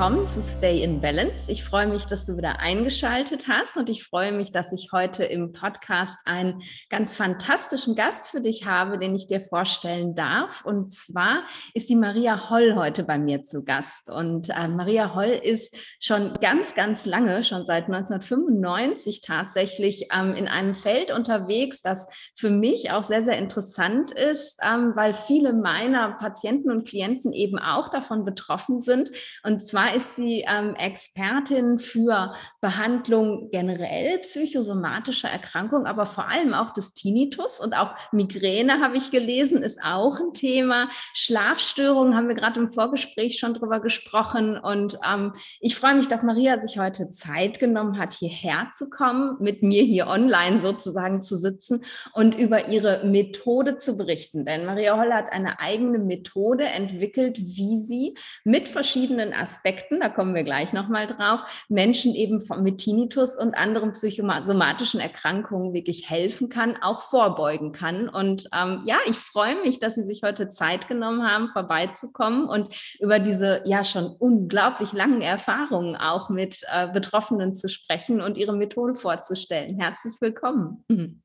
willkommen zu Stay in Balance. Ich freue mich, dass du wieder eingeschaltet hast und ich freue mich, dass ich heute im Podcast einen ganz fantastischen Gast für dich habe, den ich dir vorstellen darf. Und zwar ist die Maria Holl heute bei mir zu Gast. Und äh, Maria Holl ist schon ganz, ganz lange, schon seit 1995 tatsächlich ähm, in einem Feld unterwegs, das für mich auch sehr, sehr interessant ist, ähm, weil viele meiner Patienten und Klienten eben auch davon betroffen sind und zwar ist sie ähm, Expertin für Behandlung generell psychosomatischer Erkrankungen, aber vor allem auch des Tinnitus und auch Migräne habe ich gelesen, ist auch ein Thema. Schlafstörungen haben wir gerade im Vorgespräch schon drüber gesprochen. Und ähm, ich freue mich, dass Maria sich heute Zeit genommen hat, hierher zu kommen, mit mir hier online sozusagen zu sitzen und über ihre Methode zu berichten. Denn Maria Holler hat eine eigene Methode entwickelt, wie sie mit verschiedenen verschiedenen Aspekten, da kommen wir gleich nochmal drauf, Menschen eben mit Tinnitus und anderen psychosomatischen Erkrankungen wirklich helfen kann, auch vorbeugen kann. Und ähm, ja, ich freue mich, dass Sie sich heute Zeit genommen haben, vorbeizukommen und über diese ja schon unglaublich langen Erfahrungen auch mit äh, Betroffenen zu sprechen und Ihre Methode vorzustellen. Herzlich willkommen.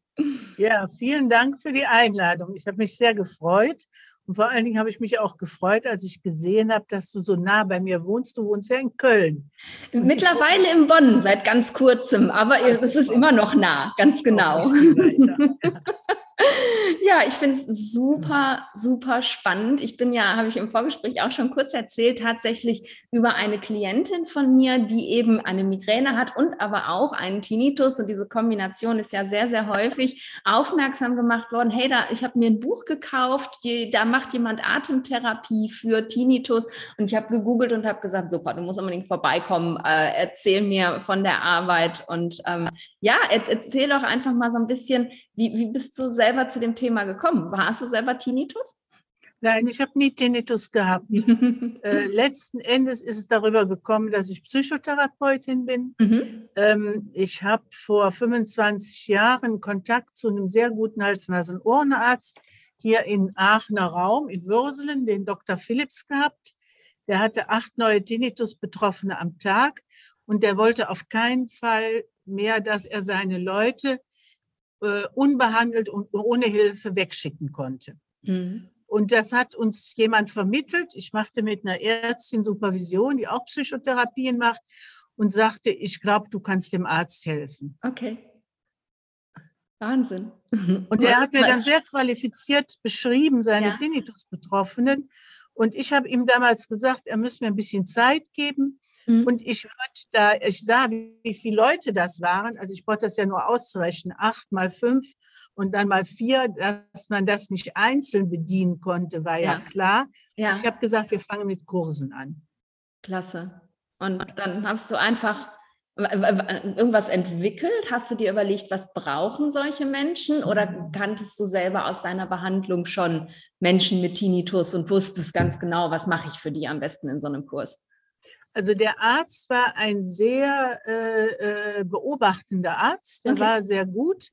Ja, vielen Dank für die Einladung. Ich habe mich sehr gefreut und vor allen Dingen habe ich mich auch gefreut, als ich gesehen habe, dass du so nah bei mir wohnst. Du wohnst ja in Köln. Mittlerweile in Bonn seit ganz kurzem, aber es ist immer noch nah, ganz genau. Ja, ich finde es super, super spannend. Ich bin ja, habe ich im Vorgespräch auch schon kurz erzählt, tatsächlich über eine Klientin von mir, die eben eine Migräne hat und aber auch einen Tinnitus. Und diese Kombination ist ja sehr, sehr häufig aufmerksam gemacht worden. Hey, da, ich habe mir ein Buch gekauft, die, da macht jemand Atemtherapie für Tinnitus. Und ich habe gegoogelt und habe gesagt, super, du musst unbedingt vorbeikommen, äh, erzähl mir von der Arbeit. Und ähm, ja, erzähl doch einfach mal so ein bisschen, wie, wie bist du selber zu dem Thema gekommen? Hast du selber Tinnitus? Nein, ich habe nie Tinnitus gehabt. äh, letzten Endes ist es darüber gekommen, dass ich Psychotherapeutin bin. Mhm. Ähm, ich habe vor 25 Jahren Kontakt zu einem sehr guten Hals-Nasen-Ohrenarzt hier in Aachener Raum in Würselen, den Dr. Philips gehabt. Der hatte acht neue Tinnitus-Betroffene am Tag und der wollte auf keinen Fall mehr, dass er seine Leute äh, unbehandelt und ohne Hilfe wegschicken konnte. Mhm. Und das hat uns jemand vermittelt. Ich machte mit einer Ärztin Supervision, die auch Psychotherapien macht und sagte, ich glaube, du kannst dem Arzt helfen. Okay. Wahnsinn. Und er hat mir dann sehr qualifiziert beschrieben, seine ja. Tinnitus-Betroffenen. Und ich habe ihm damals gesagt, er müsse mir ein bisschen Zeit geben. Mhm. Und ich würde da, ich sah, wie viele Leute das waren. Also ich brauche das ja nur auszurechnen. Acht mal fünf und dann mal vier, dass man das nicht einzeln bedienen konnte, war ja, ja klar. Ja. Ich habe gesagt, wir fangen mit Kursen an. Klasse. Und dann hast du einfach irgendwas entwickelt? Hast du dir überlegt, was brauchen solche Menschen? Oder kanntest du selber aus deiner Behandlung schon Menschen mit Tinnitus und wusstest ganz genau, was mache ich für die am besten in so einem Kurs? Also der Arzt war ein sehr äh, äh, beobachtender Arzt, der okay. war sehr gut.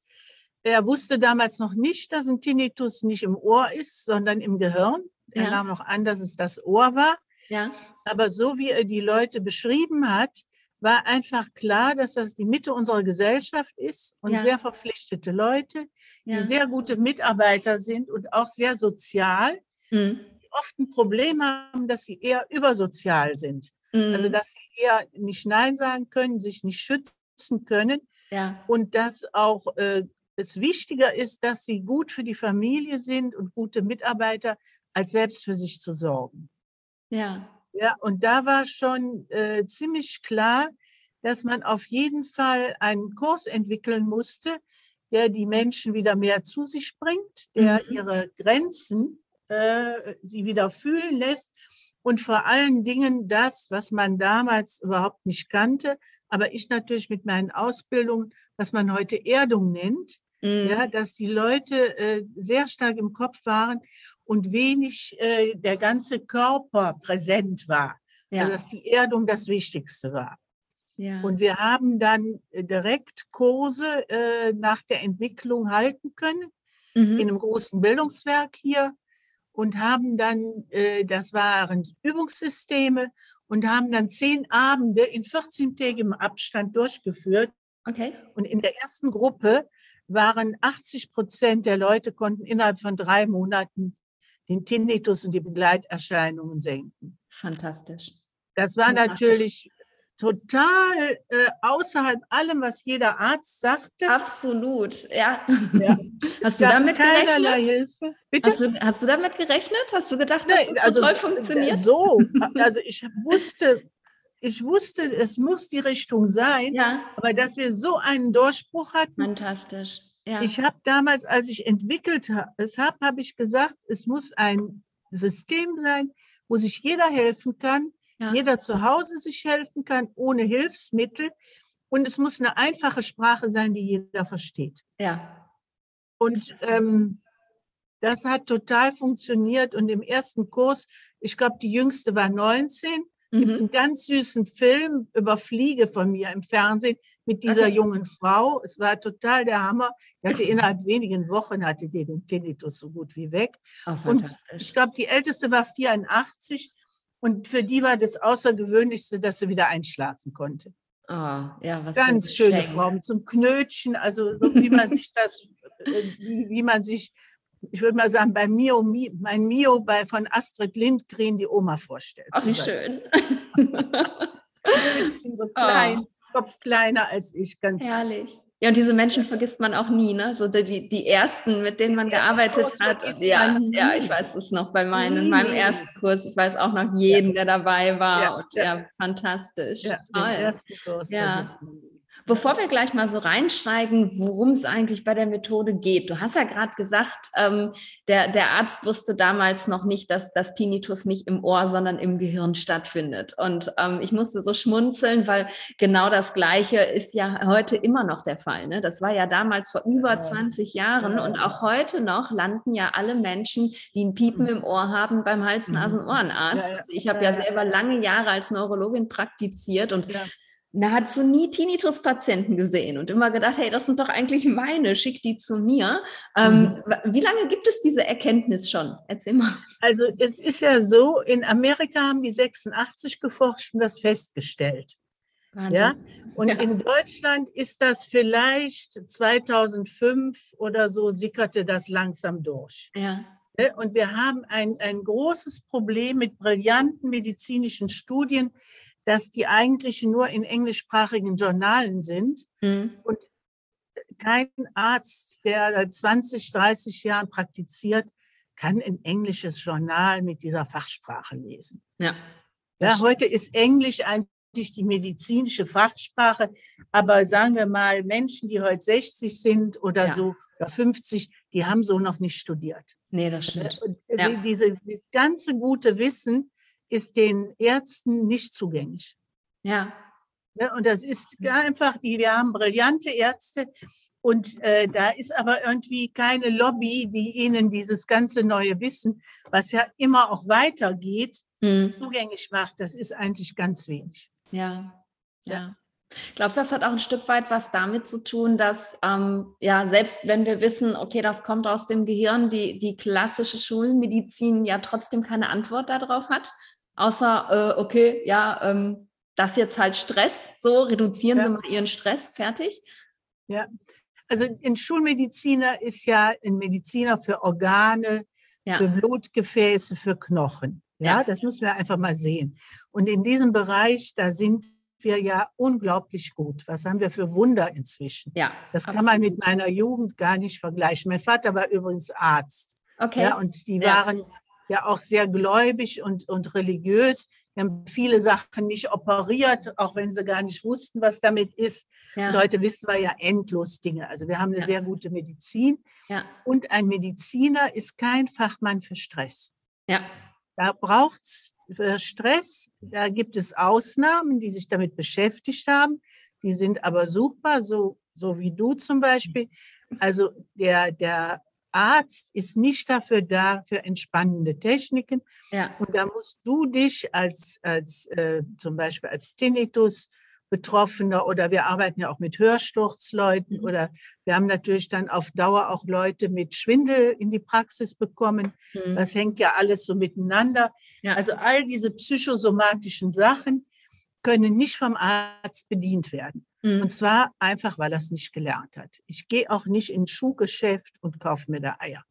Er wusste damals noch nicht, dass ein Tinnitus nicht im Ohr ist, sondern im Gehirn. Er ja. nahm noch an, dass es das Ohr war. Ja. Aber so wie er die Leute beschrieben hat, war einfach klar, dass das die Mitte unserer Gesellschaft ist und ja. sehr verpflichtete Leute, ja. die sehr gute Mitarbeiter sind und auch sehr sozial, mhm. die oft ein Problem haben, dass sie eher übersozial sind. Also, mhm. Also, dass sie eher nicht Nein sagen können, sich nicht schützen können. Ja. Und dass auch äh, es wichtiger ist, dass sie gut für die Familie sind und gute Mitarbeiter, als selbst für sich zu sorgen. Ja. Ja, und da war schon äh, ziemlich klar, dass man auf jeden Fall einen Kurs entwickeln musste, der die Menschen wieder mehr zu sich bringt, der mhm. ihre Grenzen äh, sie wieder fühlen lässt und vor allen Dingen das, was man damals überhaupt nicht kannte, aber ich natürlich mit meinen Ausbildungen, was man heute Erdung nennt, mhm. ja, dass die Leute äh, sehr stark im Kopf waren und wenig äh, der ganze Körper präsent war. Ja. Also dass die Erdung das Wichtigste war. Ja. Und wir haben dann äh, direkt Kurse äh, nach der Entwicklung halten können mhm. in einem großen Bildungswerk hier und haben dann, äh, das waren Übungssysteme, und haben dann zehn Abende in 14-tägigem Abstand durchgeführt. Okay. Und in der ersten Gruppe waren 80 Prozent der Leute konnten innerhalb von drei Monaten den Tinnitus und die Begleiterscheinungen senken. Fantastisch. Das war natürlich total äh, außerhalb allem, was jeder Arzt sagte. Absolut, ja. Ja. Hast du damit keinerlei gerechnet? Hilfe. Bitte? Hast du, hast du damit gerechnet? Hast du gedacht, dass Nein, das also so toll funktioniert? So, also ich wusste, ich wusste, es muss die Richtung sein, Ja, aber dass wir so einen Durchbruch hatten. fantastisch. Ja. Ich habe damals, als ich entwickelt es habe, habe ich gesagt, es muss ein System sein, wo sich jeder helfen kann, ja. jeder zu Hause sich helfen kann, ohne Hilfsmittel. Und es muss eine einfache Sprache sein, die jeder versteht. ja. Und ähm, das hat total funktioniert. Und im ersten Kurs, ich glaube, die jüngste war 19, gibt es Mhm. einen ganz süßen Film über Fliege von mir im Fernsehen mit dieser Okay. jungen Frau. Es war total der Hammer. Die hatte innerhalb wenigen Wochen hatte die den Tinnitus so gut wie weg. Oh, Und ich glaube, die älteste war 84 und für die war das Außergewöhnlichste, dass sie wieder einschlafen konnte. Oh, ja, was Ganz schöne. Frau mit zum Knötchen, also so wie man sich das, äh, wie, wie man sich, ich würde mal sagen, bei Mio, Mi- mein Mio bei von Astrid Lindgren die Oma vorstellt. Ach, wie schön. bisschen so klein, Kopf kleiner als ich, ganz süß. Ja, und diese Menschen vergisst man auch nie, ne? So die, die ersten, mit denen man Den gearbeitet Kurs hat. Ja, ja, ich weiß es noch bei meinem, Nie, meinem ersten Kurs. Ich weiß auch noch jeden, der dabei war. Ja, und ja. ja, fantastisch. Ja, den Toll. ersten Kurs Ja. man. Bevor wir gleich mal so reinsteigen, worum es eigentlich bei der Methode geht. Du hast ja gerade gesagt, ähm, der, der Arzt wusste damals noch nicht, dass das Tinnitus nicht im Ohr, sondern im Gehirn stattfindet. Und ähm, ich musste so schmunzeln, weil genau das Gleiche ist ja heute immer noch der Fall. Ne? Das war ja damals vor über Ja. 20 Jahren. Ja. Und auch heute noch landen ja alle Menschen, die ein Piepen im Ohr haben, beim Hals-Nasen-Ohrenarzt. Ja. Also ich habe Ja, selber lange Jahre als Neurologin praktiziert und. Nahezu nie Tinnitus-Patienten gesehen und immer gedacht, hey, das sind doch eigentlich meine, schick die zu mir. Ähm, Wie lange gibt es diese Erkenntnis schon? Erzähl mal. Also es ist ja so, in Amerika haben die 86 geforscht und das festgestellt. Wahnsinn. Ja? Und Ja. in Deutschland ist das vielleicht 2005 oder so, sickerte das langsam durch. Ja. Ne? Und wir haben ein, ein großes Problem mit brillanten medizinischen Studien, dass die eigentlich nur in englischsprachigen Journalen sind. Mhm. Und kein Arzt, der seit 20, 30 Jahren praktiziert, kann ein englisches Journal mit dieser Fachsprache lesen. Ja. Ja, heute ist Englisch eigentlich die medizinische Fachsprache, aber sagen wir mal, Menschen, die heute 60 sind oder Ja. so, oder 50, die haben so noch nicht studiert. Nee, das stimmt. Und Ja. die- diese, dieses ganze gute Wissen ist den Ärzten nicht zugänglich. Ja. Ja, und das ist einfach, die, wir haben brillante Ärzte und äh, da ist aber irgendwie keine Lobby, die ihnen dieses ganze neue Wissen, was ja immer auch weitergeht, Mhm. zugänglich macht. Das ist eigentlich ganz wenig. Ja. Ja. Ja. Glaubst du, das hat auch ein Stück weit was damit zu tun, dass, ähm, ja, selbst wenn wir wissen, okay, das kommt aus dem Gehirn, die, die klassische Schulmedizin ja trotzdem keine Antwort darauf hat? Außer, äh, okay, ja, ähm, das jetzt halt Stress, so reduzieren Ja. Sie mal Ihren Stress, fertig. Ja. Also ein Schulmediziner ist ja ein Mediziner für Organe, Ja. für Blutgefäße, für Knochen. Ja, Ja. das müssen wir einfach mal sehen. Und in diesem Bereich, da sind wir ja unglaublich gut. Was haben wir für Wunder inzwischen? Ja. Das kann man mit meiner Jugend gar nicht vergleichen. Mein Vater war übrigens Arzt. Okay. Ja, und die waren ja auch sehr gläubig und, und religiös. Die haben viele Sachen nicht operiert, auch wenn sie gar nicht wussten, was damit ist. ja. Und heute wissen wir ja endlos Dinge. Also wir haben eine Ja. sehr gute Medizin. ja. Und ein Mediziner ist kein Fachmann für Stress. Ja. Da braucht es für Stress, da gibt es Ausnahmen, die sich damit beschäftigt haben. Die sind aber suchbar, so, so wie du zum Beispiel. Also der, der Arzt ist nicht dafür da, für entspannende Techniken. Ja. Und da musst du dich als, als äh, zum Beispiel als Tinnitus Betroffener oder wir arbeiten ja auch mit Hörsturzleuten Mhm. oder wir haben natürlich dann auf Dauer auch Leute mit Schwindel in die Praxis bekommen. Mhm. Das hängt ja alles so miteinander. Ja. Also all diese psychosomatischen Sachen können nicht vom Arzt bedient werden. Mhm. Und zwar einfach, weil er es nicht gelernt hat. Ich gehe auch nicht ins Schuhgeschäft und kaufe mir da Eier.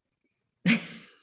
Ja.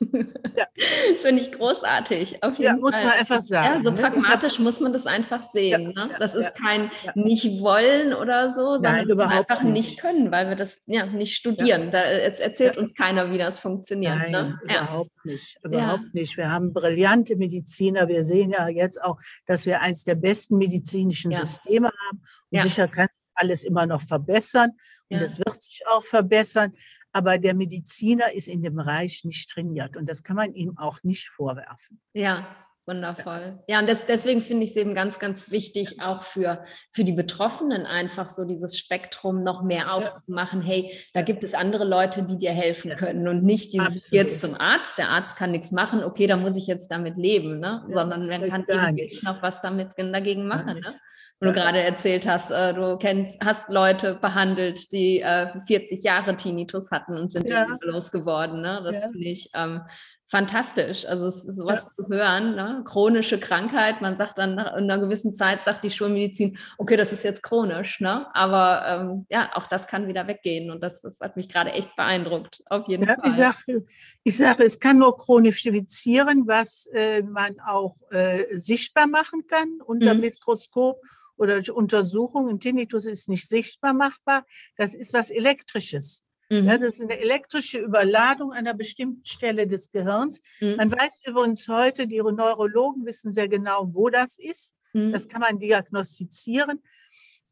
Das finde ich großartig. Auf Ja, jeden muss Fall. man einfach sagen. Ja, so ne? Ich hab- pragmatisch muss man das einfach sehen. Ja, ne? ja, Das ist ja, kein ja. Nicht-Wollen oder so, sondern Nein, einfach nicht. nicht können, weil wir das ja nicht studieren. Da es erzählt uns keiner, wie das funktioniert. Nein, ne? ja. überhaupt nicht. Überhaupt nicht. Wir haben brillante Mediziner. Wir sehen ja jetzt auch, dass wir eins der besten medizinischen Ja. Systeme haben. Und Ja. sicher kann alles immer noch verbessern. Und Ja. es wird sich auch verbessern. Aber der Mediziner ist in dem Bereich nicht trainiert. Und das kann man ihm auch nicht vorwerfen. Ja, wundervoll. Ja, und das, deswegen finde ich es eben ganz, ganz wichtig, auch für, für die Betroffenen einfach so dieses Spektrum noch mehr aufzumachen. Hey, da gibt es andere Leute, die dir helfen können und nicht dieses Absolut. jetzt zum Arzt. Der Arzt kann nichts machen, okay, dann muss ich jetzt damit leben, ne? Sondern man kann eben noch was damit dagegen machen. Ne? Und du Ja. gerade erzählt hast, äh, du kennst, hast Leute behandelt, die äh, 40 Jahre Tinnitus hatten und sind Ja. den losgeworden. Ne? Das Ja. finde ich ähm, fantastisch. Also es ist sowas zu hören, ne? chronische Krankheit. Man sagt dann nach einer gewissen Zeit, sagt die Schulmedizin, okay, das ist jetzt chronisch, ne? Aber ähm, ja, auch das kann wieder weggehen. Und das, das hat mich gerade echt beeindruckt. Auf jeden Ja, Fall. ich sage, ich sage, es kann nur chronifizieren, was äh, man auch äh, sichtbar machen kann unter Mhm. Mikroskop oder durch Untersuchungen. Tinnitus ist nicht sichtbar machbar. Das ist was Elektrisches. Mhm. Ja, das ist eine elektrische Überladung an einer bestimmten Stelle des Gehirns. Mhm. Man weiß übrigens heute, die Neurologen wissen sehr genau, wo das ist. Mhm. Das kann man diagnostizieren.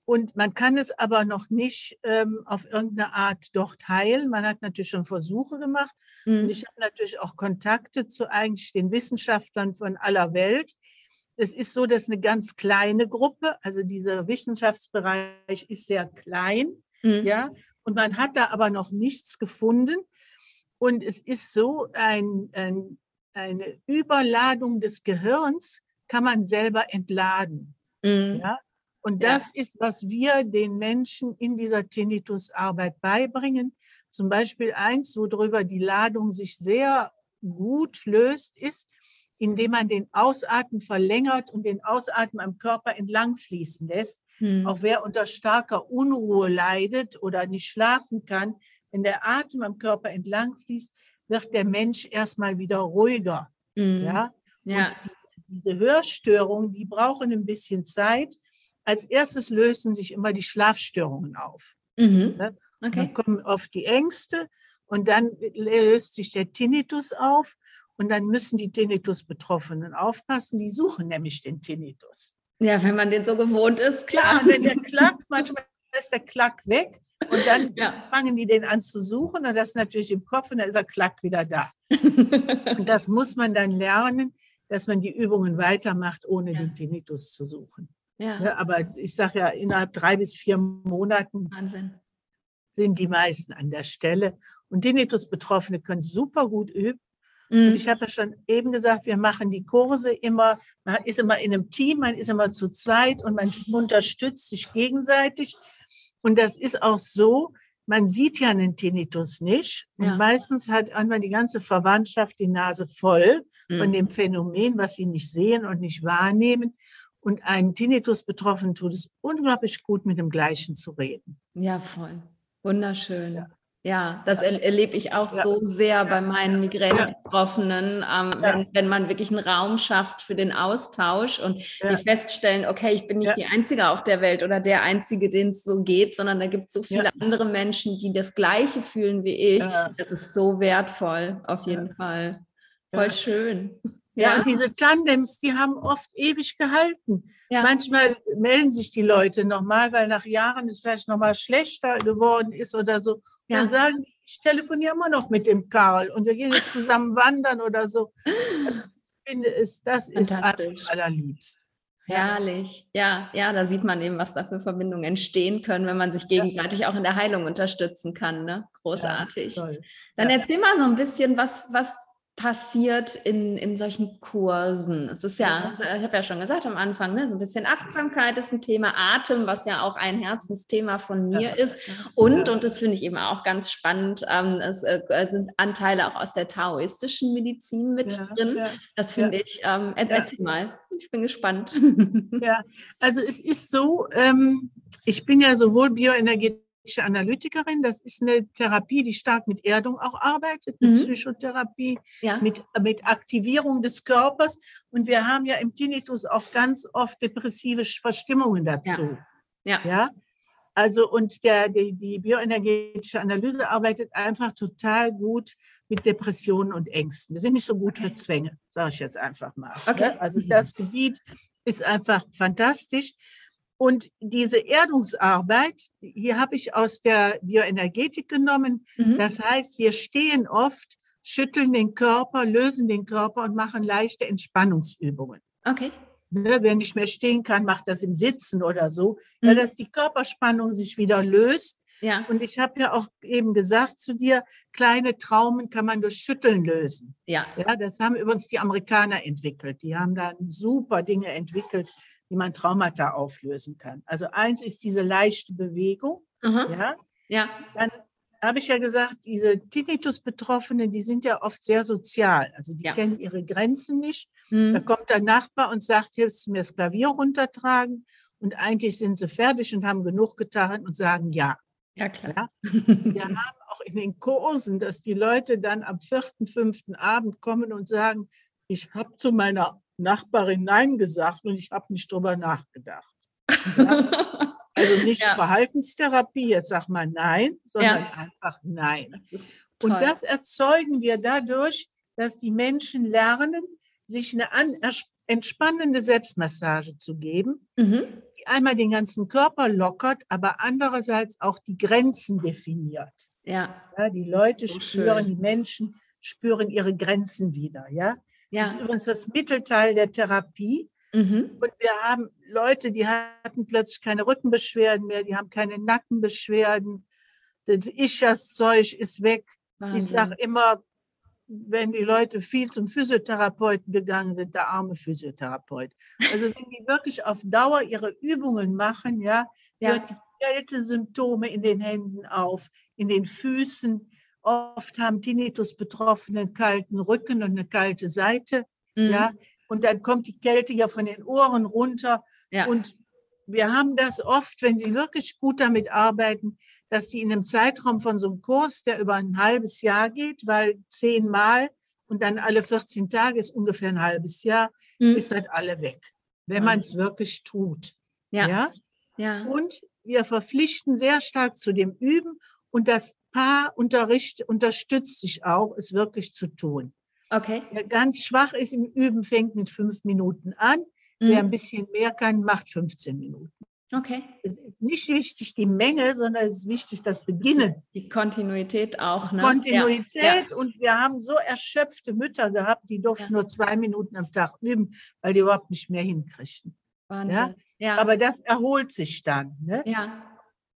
Und man kann es aber noch nicht ähm, auf irgendeine Art dort heilen. Man hat natürlich schon Versuche gemacht. Und Mhm. ich habe natürlich auch Kontakte zu eigentlich den Wissenschaftlern von aller Welt. Es ist so, dass eine ganz kleine Gruppe, also dieser Wissenschaftsbereich ist sehr klein, Mhm. ja, und man hat da aber noch nichts gefunden. Und es ist so, ein, ein, eine Überladung des Gehirns kann man selber entladen. Mhm. Ja? Und Ja. das ist, was wir den Menschen in dieser Tinnitus-Arbeit beibringen. Zum Beispiel eins, worüber die Ladung sich sehr gut löst, ist, indem man den Ausatmen verlängert und den Ausatmen am Körper entlang fließen lässt. Mhm. Auch wer unter starker Unruhe leidet oder nicht schlafen kann, wenn der Atem am Körper entlang fließt, wird der Mensch erstmal wieder ruhiger. Mhm. Ja? Ja. Und die, diese Hörstörungen, die brauchen ein bisschen Zeit. Als erstes lösen sich immer die Schlafstörungen auf. Mhm. Ne? Okay. Dann kommen oft die Ängste und dann löst sich der Tinnitus auf und dann müssen die Tinnitus-Betroffenen aufpassen. Die suchen nämlich den Tinnitus. Ja, wenn man den so gewohnt ist, Klar, und wenn der Klack, manchmal ist der Klack weg und dann Ja. fangen die den an zu suchen und das ist natürlich im Kopf und dann ist der Klack wieder da. Und das muss man dann lernen, dass man die Übungen weitermacht, ohne Ja. den Tinnitus zu suchen. ja, Ja, aber ich sage ja, innerhalb drei bis vier Monaten Wahnsinn. sind die meisten an der Stelle. Und Tinnitus-Betroffene können super gut üben. Mhm. Und ich habe ja schon eben gesagt, wir machen die Kurse immer, man ist immer in einem Team, man ist immer zu zweit und man unterstützt sich gegenseitig. Und das ist auch so, man sieht ja einen Tinnitus nicht. Und Ja. meistens hat einmal die ganze Verwandtschaft die Nase voll von Mhm. dem Phänomen, was sie nicht sehen und nicht wahrnehmen. Und einem Tinnitus-Betroffenen tut es unglaublich gut, mit dem Gleichen zu reden. Ja, voll. Wunderschön. Ja, Ja. das er erlebe ich auch Ja. so sehr bei meinen Migräne-Betroffenen, ähm, Ja. wenn, wenn man wirklich einen Raum schafft für den Austausch und Ja. die feststellen, okay, ich bin nicht die Einzige auf der Welt oder der Einzige, den es so geht, sondern da gibt es so viele andere Menschen, die das Gleiche fühlen wie ich. Das ist so wertvoll, auf jeden Fall. Voll schön. Ja, Ja, und diese Tandems, die haben oft ewig gehalten. ja. Manchmal melden sich die Leute nochmal, weil nach Jahren es vielleicht nochmal schlechter geworden ist oder so. Ja. Dann sagen die, ich telefoniere immer noch mit dem Karl und wir gehen jetzt zusammen wandern oder so. Ich finde es, das ist allerliebst. Herrlich. Ja, ja, da sieht man eben, was da für Verbindungen entstehen können, wenn man sich gegenseitig auch in der Heilung unterstützen kann. Ne? Großartig. Toll. Dann Ja. erzähl mal so ein bisschen, was, was passiert in, in solchen Kursen? Es ist ja, also ich habe ja schon gesagt am Anfang, ne, so ein bisschen Achtsamkeit ist ein Thema, Atem, was ja auch ein Herzensthema von mir ja. ist. Und, und das finde ich eben auch ganz spannend, ähm, es äh, sind Anteile auch aus der taoistischen Medizin mit ja, drin. Ja, das finde ich, ähm, erzähl mal, ich bin gespannt. Ja, also es ist so, ähm, ich bin ja sowohl Bioenergie Analytikerin. Das ist eine Therapie, die stark mit Erdung auch arbeitet, mit mhm. Psychotherapie, ja. mit, mit Aktivierung des Körpers. Und wir haben ja im Tinnitus auch ganz oft depressive Verstimmungen dazu. Ja. ja. ja? Also und der, die, die bioenergetische Analyse arbeitet einfach total gut mit Depressionen und Ängsten. Wir sind nicht so gut okay. für Zwänge, sage ich jetzt einfach mal. Okay. Also das Gebiet ist einfach fantastisch. Und diese Erdungsarbeit, hier habe ich aus der Bioenergetik genommen. Mhm. Das heißt, wir stehen oft, schütteln den Körper, lösen den Körper und machen leichte Entspannungsübungen. Okay. Ne, wer nicht mehr stehen kann, macht das im Sitzen oder so, mhm. ja, dass die Körperspannung sich wieder löst. Ja. Und ich habe ja auch eben gesagt zu dir, kleine Traumen kann man durch Schütteln lösen. Ja. ja. Das haben übrigens die Amerikaner entwickelt. Die haben da super Dinge entwickelt, wie man Traumata auflösen kann. Also eins ist diese leichte Bewegung. Mhm. Ja. ja. Dann habe ich ja gesagt, diese Tinnitus-Betroffenen, die sind ja oft sehr sozial. Also die ja. kennen ihre Grenzen nicht. Mhm. Da kommt der Nachbar und sagt, hilfst du mir das Klavier runtertragen? Und eigentlich sind sie fertig und haben genug getan und sagen ja. Ja, klar. Ja? Wir haben auch in den Kursen, dass die Leute dann am vierten, fünften Abend kommen und sagen, ich habe zu meiner Nachbarin Nein gesagt und ich habe nicht drüber nachgedacht. Ja? Also nicht ja. Verhaltenstherapie, jetzt sag mal Nein, sondern ja. einfach Nein. Das und das erzeugen wir dadurch, dass die Menschen lernen, sich eine an, entspannende Selbstmassage zu geben, mhm. die einmal den ganzen Körper lockert, aber andererseits auch die Grenzen definiert. Ja. ja die Leute so spüren, schön. die Menschen spüren ihre Grenzen wieder. Ja. Ja. Das ist übrigens das Mittelteil der Therapie. Mhm. Und wir haben Leute, die hatten plötzlich keine Rückenbeschwerden mehr, die haben keine Nackenbeschwerden. Das Ischas-Zeug ist weg. Wahnsinn. Ich sage immer, wenn die Leute viel zum Physiotherapeuten gegangen sind, der arme Physiotherapeut. Also wenn die wirklich auf Dauer ihre Übungen machen, ja, ja. hört die Kältesymptome in den Händen auf, in den Füßen, Oft haben Tinnitus-Betroffene einen kalten Rücken und eine kalte Seite. Mhm. Ja, und dann kommt die Kälte ja von den Ohren runter. Ja. Und wir haben das oft, wenn sie wirklich gut damit arbeiten, dass sie in einem Zeitraum von so einem Kurs, der über ein halbes Jahr geht, weil zehnmal und dann alle 14 Tage ist ungefähr ein halbes Jahr, mhm. ist halt alle weg, wenn man es wirklich tut. Ja. ja. Ja. Und wir verpflichten sehr stark zu dem Üben und das Paarunterricht unterstützt sich auch, es wirklich zu tun. Okay. Wer ganz schwach ist im Üben, fängt mit fünf Minuten an. Mhm. Wer ein bisschen mehr kann, macht 15 Minuten. Okay. Es ist nicht wichtig die Menge, sondern es ist wichtig das Beginnen. Die Kontinuität auch. Ne? Kontinuität. Ja. Und wir haben so erschöpfte Mütter gehabt, die durften ja. nur zwei Minuten am Tag üben, weil die überhaupt nicht mehr hinkriegen. Wahnsinn. Ja? ja. Aber das erholt sich dann. Ne? Ja.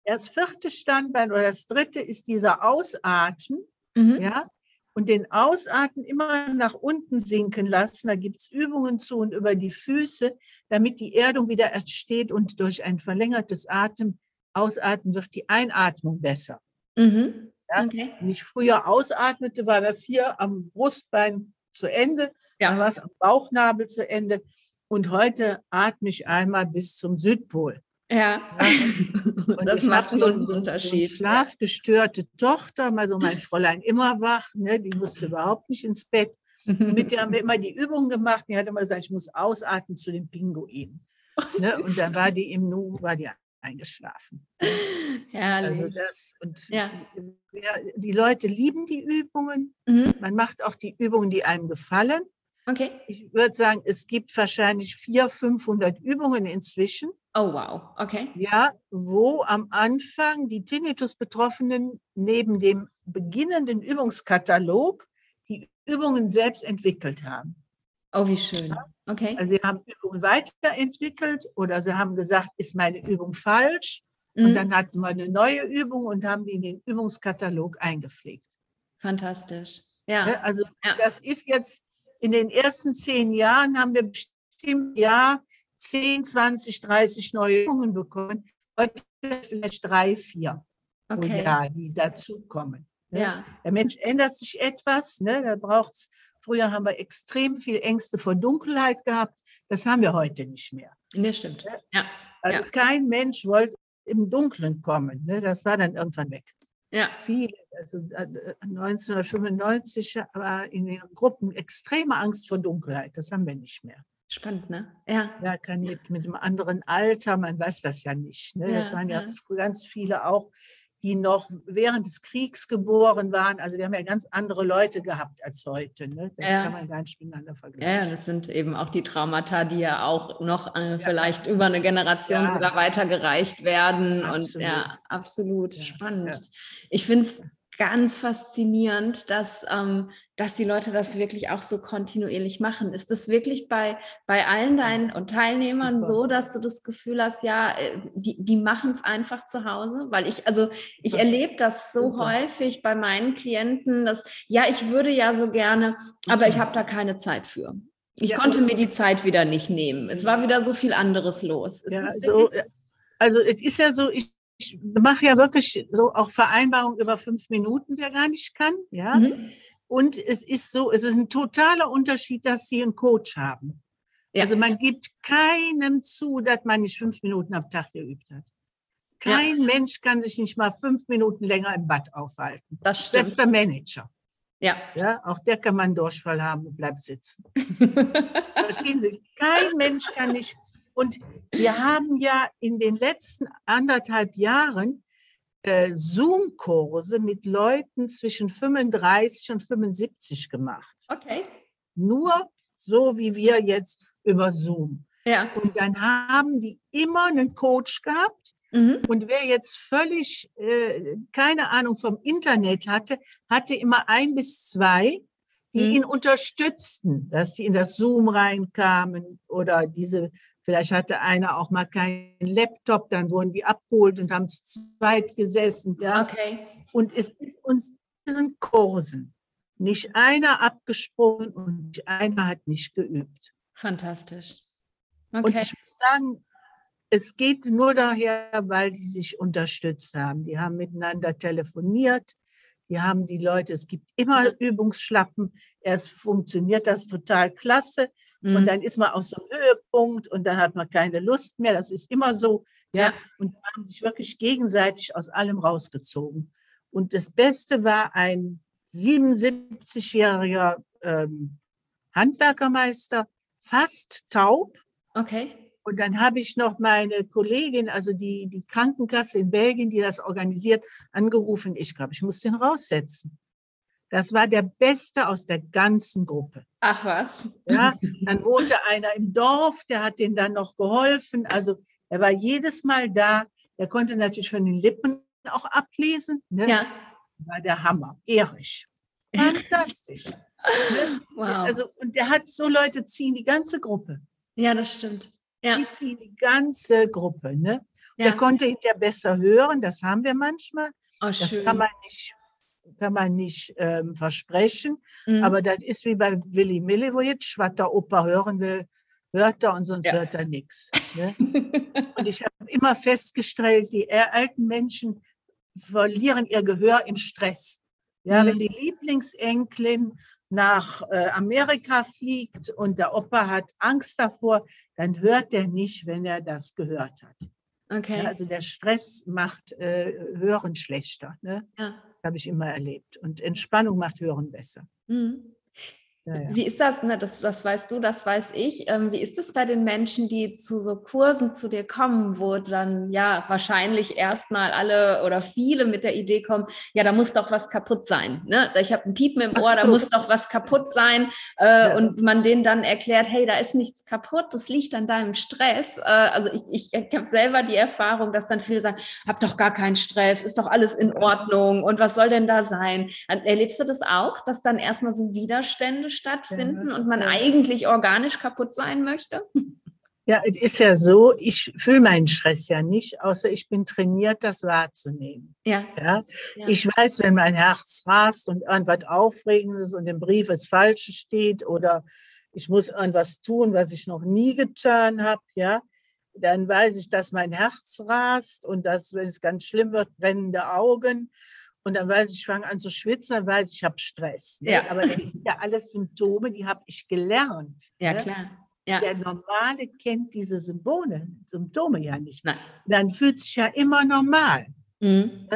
Das vierte Standbein oder das dritte ist dieser Ausatmen. Mhm. Ja, und den Ausatmen immer nach unten sinken lassen. Da gibt es Übungen zu und über die Füße, damit die Erdung wieder entsteht und durch ein verlängertes Atem, Ausatmen wird die Einatmung besser. Mhm. Ja? Okay. Wenn ich früher ausatmete, war das hier am Brustbein zu Ende, ja. dann war es am Bauchnabel zu Ende. Und heute atme ich einmal bis zum Südpol. Ja. Und das macht so einen Unterschied. So schlafgestörte Tochter, also mein Fräulein immer wach, ne, die musste überhaupt nicht ins Bett. Mit der haben wir immer die Übung gemacht. Die hat immer gesagt, ich muss ausatmen zu den Pinguinen. Oh, ne, und dann war die im Nu, war die eingeschlafen. Herrlich. Also das und ja. die Leute lieben die Übungen. Mhm. Man macht auch die Übungen, die einem gefallen. Okay. Ich würde sagen, es gibt wahrscheinlich 400, 500 Übungen inzwischen. Oh, wow. Okay. Ja, wo am Anfang die Tinnitus-Betroffenen neben dem beginnenden Übungskatalog die Übungen selbst entwickelt haben. Oh, wie schön. Okay. Also sie haben Übungen weiterentwickelt oder sie haben gesagt, ist meine Übung falsch? Mhm. Und dann hatten wir eine neue Übung und haben die in den Übungskatalog eingepflegt. Fantastisch. ja. Ne, also ja. das ist jetzt in den ersten zehn Jahren haben wir bestimmt ja 10, 20, 30 neue Übungen bekommen. Heute vielleicht drei, vier okay. pro Jahr, die dazukommen. Ne? Ja. Der Mensch ändert sich etwas, ne? da braucht es Früher haben wir extrem viel Ängste vor Dunkelheit gehabt. Das haben wir heute nicht mehr. Das stimmt. Ja. Also ja. kein Mensch wollte im Dunkeln kommen. Ne? Das war dann irgendwann weg. Ja. Viele, also 1995 äh, war in den Gruppen extreme Angst vor Dunkelheit. Das haben wir nicht mehr. Spannend, ne? Ja. Ja, kann mit, mit einem anderen Alter, man weiß das ja nicht. Ne? Das waren ja, ja ganz viele auch, die noch während des Kriegs geboren waren. Also wir haben ja ganz andere Leute gehabt als heute. Ne? Das ja. kann man gar nicht miteinander vergleichen. Ja, das sind eben auch die Traumata, die ja auch noch äh, ja. vielleicht über eine Generation ja. sogar weitergereicht werden. Absolut. Und ja, absolut spannend. Ich finde es ganz faszinierend, dass, ähm, dass die Leute das wirklich auch so kontinuierlich machen. Ist das wirklich bei, bei allen deinen und Teilnehmern so, dass du das Gefühl hast, ja, äh, die, die machen es einfach zu Hause? Weil ich, also ich erlebe das so Super. häufig bei meinen Klienten, dass, ja, ich würde ja so gerne, aber ich habe da keine Zeit für. Ich ja, konnte mir die Zeit wieder nicht nehmen. Es war wieder so viel anderes los. Ja, so, also es ist ja so, ich ich mache ja wirklich so auch Vereinbarungen über fünf Minuten, wer gar nicht kann. Ja. Mhm. Und es ist so, es ist ein totaler Unterschied, dass Sie einen Coach haben. Ja. Also man gibt keinem zu, dass man nicht fünf Minuten am Tag geübt hat. Kein ja. Mensch kann sich nicht mal fünf Minuten länger im Bad aufhalten. Das stimmt. Selbst der Manager. Ja. ja. Auch der kann man einen Durchfall haben und bleibt sitzen. Verstehen Sie? Kein Mensch kann nicht und wir haben ja in den letzten anderthalb Jahren äh, Zoom-Kurse mit Leuten zwischen 35 und 75 gemacht. Okay. Nur so wie wir jetzt über Zoom. Ja. Und dann haben die immer einen Coach gehabt. Mhm. Und wer jetzt völlig äh, keine Ahnung vom Internet hatte, hatte immer ein bis zwei, die mhm. ihn unterstützten, dass sie in das Zoom reinkamen oder diese Vielleicht hatte einer auch mal keinen Laptop, dann wurden die abgeholt und haben zu zweit gesessen. Ja? Okay. Und es ist uns diesen Kursen nicht einer abgesprungen und nicht einer hat nicht geübt. Fantastisch. Okay. Und ich muss sagen, es geht nur daher, weil die sich unterstützt haben. Die haben miteinander telefoniert, die haben die Leute, es gibt immer Übungsschlappen. Erst funktioniert das total klasse. Mhm. Und dann ist man auf so einem Höhepunkt und dann hat man keine Lust mehr. Das ist immer so. Ja. ja. Und haben sich wirklich gegenseitig aus allem rausgezogen. Und das Beste war ein 77-jähriger ähm, Handwerkermeister, fast taub. Okay. Und dann habe ich noch meine Kollegin, also die, die Krankenkasse in Belgien, die das organisiert, angerufen. Ich glaube, ich muss den raussetzen. Das war der Beste aus der ganzen Gruppe. Ach was. Ja, dann wohnte einer im Dorf, der hat denen dann noch geholfen. Also er war jedes Mal da. Er konnte natürlich von den Lippen auch ablesen. Ne? Ja. War der Hammer. Erich. Fantastisch. ne? Wow. Also, und der hat so Leute ziehen die ganze Gruppe. Ja, das stimmt. Ja. Die ziehen die ganze Gruppe. Ne? Ja. Der konnte hinterher besser hören, das haben wir manchmal. Oh, das kann man nicht, kann man nicht ähm, versprechen. Mhm. Aber das ist wie bei Willy Millewitsch, was der Opa hören will, hört er und sonst ja. hört er nichts. Ne? und ich habe immer festgestellt, die alten Menschen verlieren ihr Gehör im Stress. Ja, mhm. wenn die Lieblingsenkelin nach äh, Amerika fliegt und der Opa hat Angst davor, dann hört er nicht, wenn er das gehört hat. Okay. Ja, also der Stress macht äh, Hören schlechter. Ne? Ja. Habe ich immer erlebt. Und Entspannung macht Hören besser. Mhm. Ja, Wie ist das, ne? das? Das weißt du, das weiß ich. Ähm, wie ist es bei den Menschen, die zu so Kursen zu dir kommen, wo dann ja wahrscheinlich erstmal alle oder viele mit der Idee kommen, ja, da muss doch was kaputt sein. Ne? Ich habe ein Piepen im Ohr, so. da muss doch was kaputt sein. Äh, ja. Und man denen dann erklärt, hey, da ist nichts kaputt, das liegt an deinem Stress. Äh, also ich, ich, ich habe selber die Erfahrung, dass dann viele sagen, hab doch gar keinen Stress, ist doch alles in Ordnung und was soll denn da sein? Erlebst du das auch, dass dann erstmal so Widerstände stattfinden ja. und man eigentlich organisch kaputt sein möchte? Ja, es ist ja so, ich fühle meinen Stress ja nicht, außer ich bin trainiert, das wahrzunehmen. Ja. ja. ja. Ich weiß, wenn mein Herz rast und irgendwas Aufregendes und im Brief das Falsche steht oder ich muss irgendwas tun, was ich noch nie getan habe, ja, dann weiß ich, dass mein Herz rast und dass, wenn es ganz schlimm wird, brennende Augen. Und dann weiß ich, ich fange an zu schwitzen, dann weiß ich, ich habe Stress. Ne? Ja. Aber das sind ja alles Symptome, die habe ich gelernt. Ja, ne? klar. Ja. Der Normale kennt diese Symbole, Symptome ja nicht. Nein. Dann fühlt sich ja immer normal. Mhm.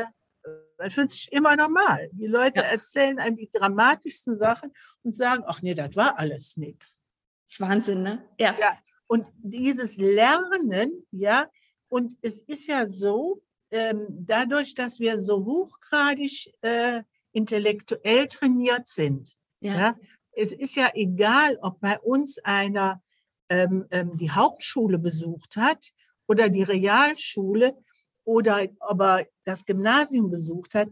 Man fühlt sich immer normal. Die Leute Ja. erzählen einem die dramatischsten Sachen und sagen, ach nee, das war alles nichts. Das ist Wahnsinn, ne? Ja. Ja. Und dieses Lernen, ja, und es ist ja so, dadurch, dass wir so hochgradig äh, intellektuell trainiert sind, Ja. ja. es ist ja egal, ob bei uns einer ähm, ähm, die Hauptschule besucht hat oder die Realschule oder ob er das Gymnasium besucht hat.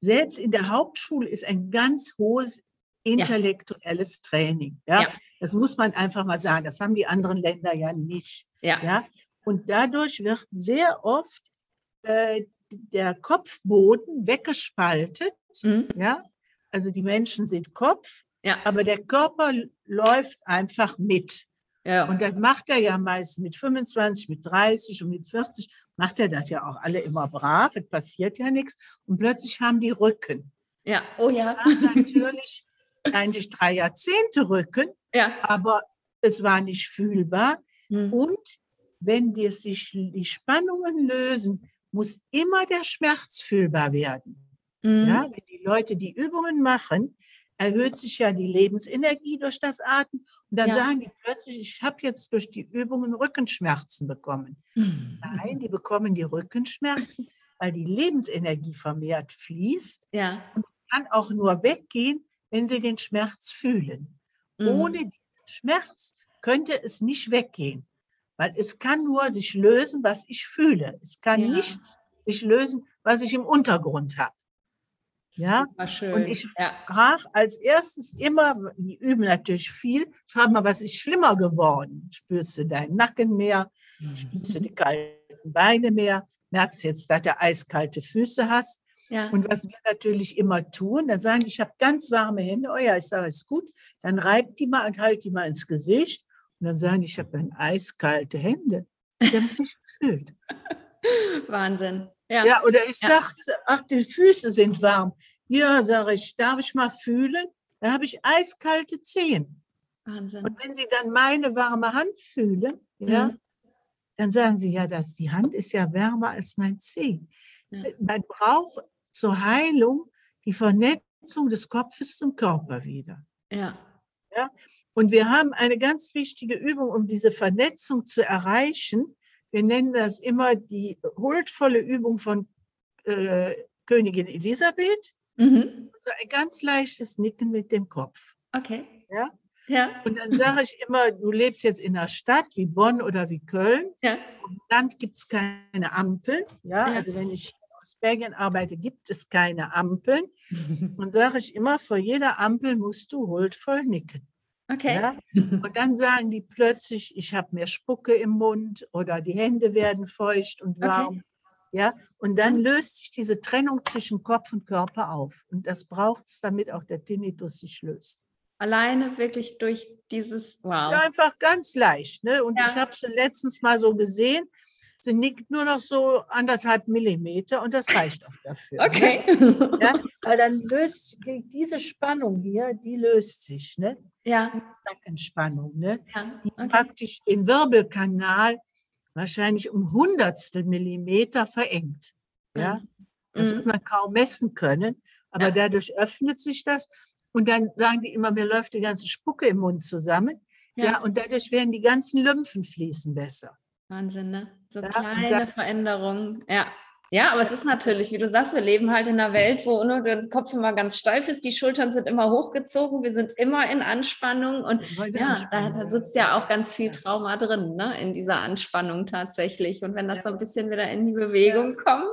Selbst in der Hauptschule ist ein ganz hohes intellektuelles Training. Ja? Ja. Das muss man einfach mal sagen. Das haben die anderen Länder ja nicht. Ja. Ja? Und dadurch wird sehr oft äh, der Kopfboden weggespaltet. Mhm. Ja? Also die Menschen sind Kopf, Ja. aber der Körper läuft einfach mit. Ja. Und das macht er ja meist mit 25, mit 30 und mit 40, macht er das ja auch alle immer brav, es passiert ja nichts. Und plötzlich haben die Rücken. ja. Oh ja. Natürlich eigentlich drei Jahrzehnte Rücken, Ja. aber es war nicht fühlbar. Mhm. Und wenn die, sich die Spannungen lösen, muss immer der Schmerz fühlbar werden. Mhm. Ja, wenn die Leute die Übungen machen, erhöht sich ja die Lebensenergie durch das Atmen. Und dann Ja. sagen die plötzlich, ich habe jetzt durch die Übungen Rückenschmerzen bekommen. Mhm. Nein, die bekommen die Rückenschmerzen, weil die Lebensenergie vermehrt fließt, Ja. kann auch nur weggehen, wenn sie den Schmerz fühlen. Mhm. Ohne den Schmerz könnte es nicht weggehen, weil es kann nur sich lösen, was ich fühle. Es kann Ja. nichts sich lösen, was ich im Untergrund habe. Ja, schön. und ich ja. frage als erstes immer, die üben natürlich viel, frage mal, was ist schlimmer geworden? Spürst du deinen Nacken mehr? Spürst du die kalten Beine mehr? Merkst jetzt, dass du eiskalte Füße hast? ja. Und was wir natürlich immer tun, dann sagen ich habe ganz warme Hände. Oh ja, ich sage, ist gut. Dann reibt die mal und halt die mal ins Gesicht. Und dann sagen die, ich habe eiskalte Hände. Die haben es nicht gefühlt. Wahnsinn. Ja. Ja, oder ich Ja. sage, ach, die Füße sind warm. Ja, sage ich, darf ich mal fühlen? Dann habe ich eiskalte Zehen. Wahnsinn. Und wenn Sie dann meine warme Hand fühlen, ja, Mhm. dann sagen Sie, ja, das, die Hand ist ja wärmer als mein Zeh. Ja. Man braucht zur Heilung die Vernetzung des Kopfes zum Körper wieder. Ja. Und wir haben eine ganz wichtige Übung, um diese Vernetzung zu erreichen. Wir nennen das immer die huldvolle Übung von äh, Königin Elisabeth. Mhm. Also ein ganz leichtes Nicken mit dem Kopf. Okay. Ja? Ja. Und dann sage ich immer, du lebst jetzt in einer Stadt wie Bonn oder wie Köln. Ja. Im Land gibt es keine Ampeln. Ja? Ja. Also wenn ich aus Belgien arbeite, gibt es keine Ampeln. Und sage ich immer, vor jeder Ampel musst du huldvoll nicken. Okay. Ja? Und dann sagen die plötzlich, ich habe mehr Spucke im Mund oder die Hände werden feucht und warm. Ja? Und dann löst sich diese Trennung zwischen Kopf und Körper auf. Und das braucht es, damit auch der Tinnitus sich löst. Alleine wirklich durch dieses Wow. Ja, einfach ganz leicht. Ne? Und Ja. ich habe sie letztens mal so gesehen. Sie nickt nur noch so anderthalb Millimeter und das reicht auch dafür. Ne? Okay. Ja? Weil dann löst diese Spannung hier, die löst sich. Ne? Ja. Nackenspannung. Ne? ja. die Okay. praktisch den Wirbelkanal wahrscheinlich um Hundertstel Millimeter verengt. Ja, das Mhm. wird man kaum messen können, aber Ja. dadurch öffnet sich das. Und dann sagen die immer, mir läuft die ganze Spucke im Mund zusammen. Ja, Ja. und dadurch werden die ganzen Lymphen fließen besser. Wahnsinn, ne? So Ja, kleine Veränderungen. Ja. Ja, aber es ist natürlich, wie du sagst, wir leben halt in einer Welt, wo nur der Kopf immer ganz steif ist, die Schultern sind immer hochgezogen, wir sind immer in Anspannung und ja, da, da sitzt ja auch ganz viel Trauma drin, ne, in dieser Anspannung tatsächlich. Und wenn das so ein bisschen wieder in die Bewegung kommt,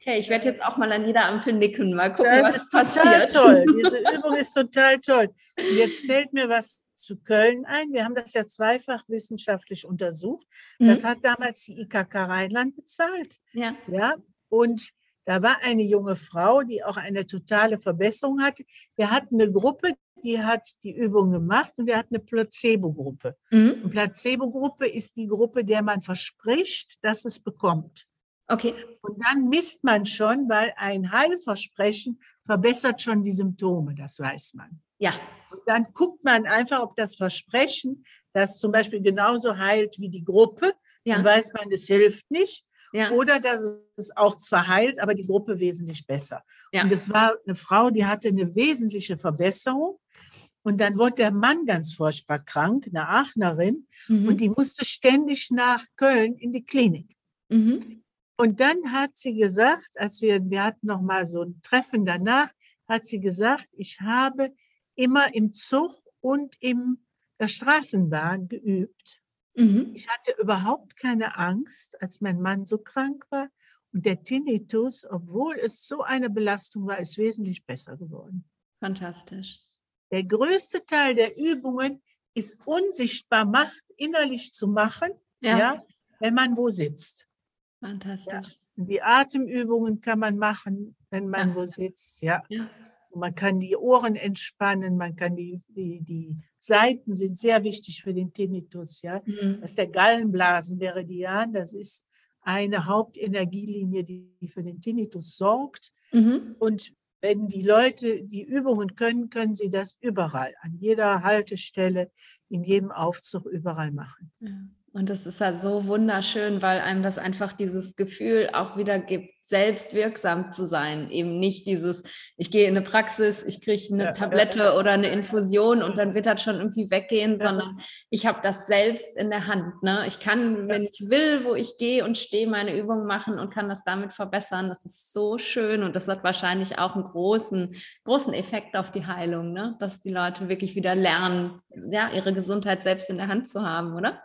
okay, ich werde jetzt auch mal an jeder Ampel nicken, mal gucken, Das was ist total passiert. toll. Diese Übung ist total toll. Und jetzt fällt mir was zu Köln ein. Wir haben das ja zweifach wissenschaftlich untersucht. Das Mhm. hat damals die IKK Rheinland bezahlt. Ja. Ja, und da war eine junge Frau, die auch eine totale Verbesserung hatte. Wir hatten eine Gruppe, die hat die Übung gemacht und wir hatten eine Placebo-Gruppe. Mhm. Eine Placebo-Gruppe ist die Gruppe, der man verspricht, dass es bekommt. Okay. Und dann misst man schon, weil ein Heilversprechen verbessert schon die Symptome, das weiß man. Ja. Und dann guckt man einfach, ob das Versprechen, das zum Beispiel genauso heilt wie die Gruppe, dann Ja. weiß man, es hilft nicht. Ja. Oder dass es auch zwar heilt, aber die Gruppe wesentlich besser. Ja. Und es war eine Frau, die hatte eine wesentliche Verbesserung. Und dann wurde der Mann ganz furchtbar krank, eine Aachenerin, Mhm. und die musste ständig nach Köln in die Klinik. Mhm. Und dann hat sie gesagt, als wir, wir hatten noch mal so ein Treffen danach, hat sie gesagt, ich habe immer im Zug und in der Straßenbahn geübt. Mhm. Ich hatte überhaupt keine Angst, als mein Mann so krank war. Und der Tinnitus, obwohl es so eine Belastung war, ist wesentlich besser geworden. Fantastisch. Der größte Teil der Übungen ist unsichtbar Macht innerlich zu machen, Ja. ja, wenn man wo sitzt. Fantastisch. Und Die Atemübungen kann man machen, wenn man Ja. wo sitzt, ja. Man kann die Ohren entspannen, man kann die, die, die Seiten sind sehr wichtig für den Tinnitus, ja. Mhm. Das ist der Gallenblasenmeridian, das ist eine Hauptenergielinie, die für den Tinnitus sorgt. Mhm. Und wenn die Leute die Übungen können, können sie das überall, an jeder Haltestelle, in jedem Aufzug überall machen. Ja. Und das ist halt so wunderschön, weil einem das einfach dieses Gefühl auch wieder gibt, selbst wirksam zu sein. Eben nicht dieses, ich gehe in eine Praxis, ich kriege eine Ja, ja, Tablette oder eine Infusion und dann wird das schon irgendwie weggehen, Ja. sondern ich habe das selbst in der Hand. Ne? Ich kann, wenn ich will, wo ich gehe und stehe, meine Übungen machen und kann das damit verbessern. Das ist so schön und das hat wahrscheinlich auch einen großen, großen Effekt auf die Heilung, ne? dass die Leute wirklich wieder lernen, ja, ihre Gesundheit selbst in der Hand zu haben, oder?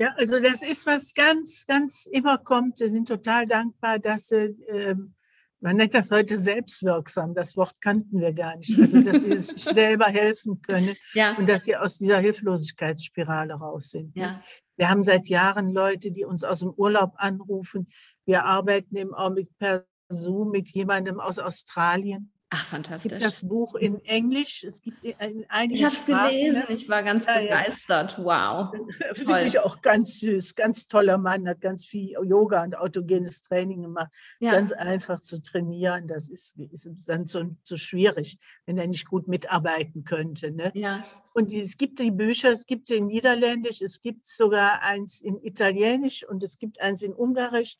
Ja, also das ist was ganz, ganz immer kommt. Wir sind total dankbar, dass sie, ähm, man nennt das heute selbstwirksam, das Wort kannten wir gar nicht. Also, dass sie sich selber helfen können Ja. und dass sie aus dieser Hilflosigkeitsspirale raus sind. ne? Ja, Wir haben seit Jahren Leute, die uns aus dem Urlaub anrufen. Wir arbeiten im Augenblick per Zoom mit jemandem aus Australien. Ach, Es gibt fantastisch. das Buch in Englisch, es gibt in einigen Ich habe es Sprachen, gelesen, ne? ich war ganz Ja, begeistert. Wow. Wirklich auch ganz süß, ganz toller Mann, hat ganz viel Yoga und autogenes Training gemacht. Ja, Ganz einfach zu trainieren, das ist, ist dann so, so schwierig, wenn er nicht gut mitarbeiten könnte. Ne? ja. Und es gibt die Bücher, es gibt sie in Niederländisch, es gibt sogar eins in Italienisch und es gibt eins in Ungarisch.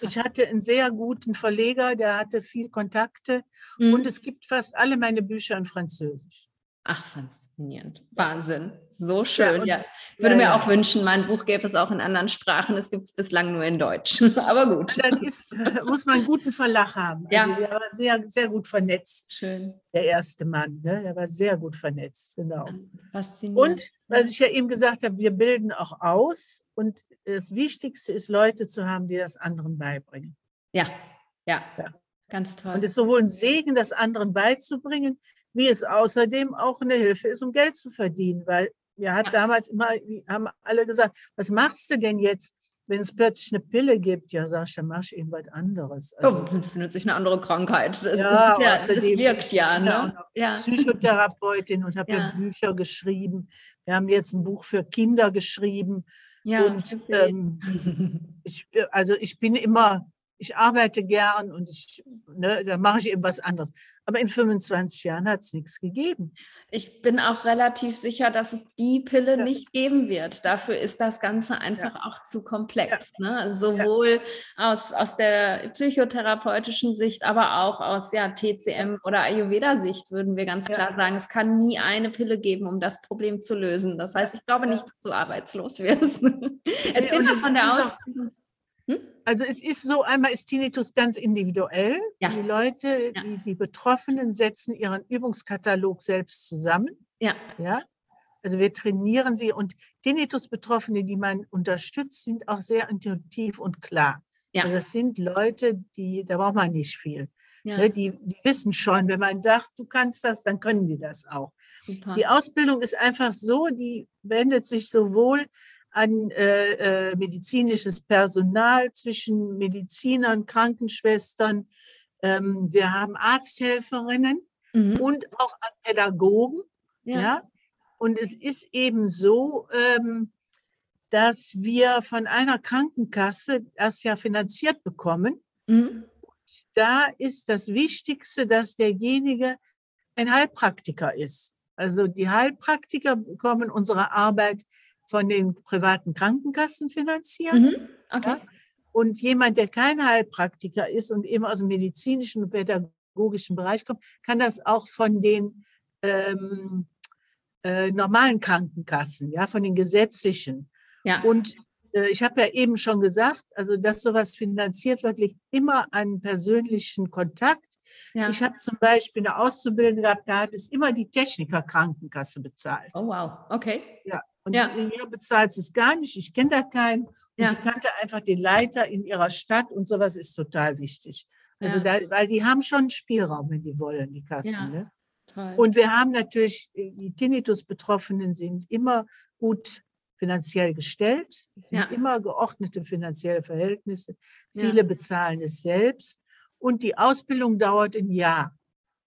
Ich hatte einen sehr guten Verleger, der hatte viel Kontakte Mhm. und es gibt fast alle meine Bücher in Französisch. Ach, faszinierend. Wahnsinn. So schön. und- Ja, ich würde ja, mir ja. auch wünschen, mein Buch gäbe es auch in anderen Sprachen. Es gibt es bislang nur in Deutsch. Aber gut. Dann ist, muss man einen guten Verlag haben. Ja. Also der war sehr, sehr gut vernetzt, Schön. der erste Mann. Ne? Der war sehr gut vernetzt, genau. Faszinierend. Und was ich ja eben gesagt habe, wir bilden auch aus. Und das Wichtigste ist, Leute zu haben, die das anderen beibringen. ja, ja, Ja. Ganz toll. Und es ist sowohl ein Segen, das anderen beizubringen, wie es außerdem auch eine Hilfe ist, um Geld zu verdienen. Weil mir hat Ja. damals immer, haben alle gesagt, was machst du denn jetzt, wenn es plötzlich eine Pille gibt? Ja, sag ich, dann mach ich eben was anderes. Oh, Also, dann findet sich eine andere Krankheit. Das, Ja, ja, das wirkt ja, ne? Ja. Psychotherapeutin und habe ja. Bücher geschrieben. Wir haben jetzt ein Buch für Kinder geschrieben. ja und ähm, ich, also ich bin immer, ich arbeite gern und ich, ne, da mache ich eben was anderes. Aber in 25 Jahren hat es nichts gegeben. Ich bin auch relativ sicher, dass es die Pille Ja. nicht geben wird. Dafür ist das Ganze einfach auch zu komplex. Ne? Ja. Sowohl aus, aus der psychotherapeutischen Sicht, aber auch aus ja, TCM oder Ayurveda-Sicht würden wir ganz Ja. klar sagen, es kann nie eine Pille geben, um das Problem zu lösen. Das heißt, ich glaube Ja. nicht, dass du arbeitslos wirst. Erzähl mal von der Ausbildung. Also es ist so, einmal ist Tinnitus ganz individuell. Ja. Die Leute, Ja. die, die Betroffenen setzen ihren Übungskatalog selbst zusammen. Ja, Ja, also wir trainieren sie und Tinnitus-Betroffene, die man unterstützt, sind auch sehr intuitiv und klar. ja, Also das sind Leute, die, da braucht man nicht viel. ja. Ne, die, die wissen schon, wenn man sagt, du kannst das, dann können die das auch. Super. Die Ausbildung ist einfach so, die wendet sich sowohl an äh, äh, medizinisches Personal zwischen Medizinern, Krankenschwestern. Ähm, wir haben Arzthelferinnen mhm. und auch an Pädagogen. Ja. ja. Und es ist eben so, ähm, dass wir von einer Krankenkasse das ja finanziert bekommen. Mhm. Da ist das Wichtigste, dass derjenige ein Heilpraktiker ist. Also die Heilpraktiker bekommen unsere Arbeit von den privaten Krankenkassen finanziert. Mhm. Okay. Ja? Und jemand, der kein Heilpraktiker ist und eben aus dem medizinischen und pädagogischen Bereich kommt, kann das auch von den ähm, äh, normalen Krankenkassen, ja, von den gesetzlichen. Ja. Und äh, ich habe ja eben schon gesagt, also dass sowas finanziert wird, liegt immer an persönlichen Kontakt. Ja. Ich habe zum Beispiel eine Auszubildende gehabt, da hat es immer die Technikerkrankenkasse bezahlt. Oh wow, okay. Ja, und ja. hier bezahlt es gar nicht. Ich kenne da keinen. Und ja. die kannte einfach den Leiter in ihrer Stadt und sowas ist total wichtig. Also ja. da, weil die haben schon Spielraum, wenn die wollen, die Kassen. Ja. Ne? Toll. Und wir haben natürlich, die Tinnitus-Betroffenen sind immer gut finanziell gestellt. Es sind immer geordnete finanzielle Verhältnisse. Viele bezahlen es selbst. Und die Ausbildung dauert ein Jahr.